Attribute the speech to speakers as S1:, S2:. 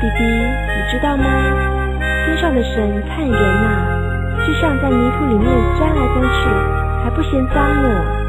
S1: 弟弟你知道吗？天上的神看人呐就像在泥土里面钻来钻去还不嫌脏呢。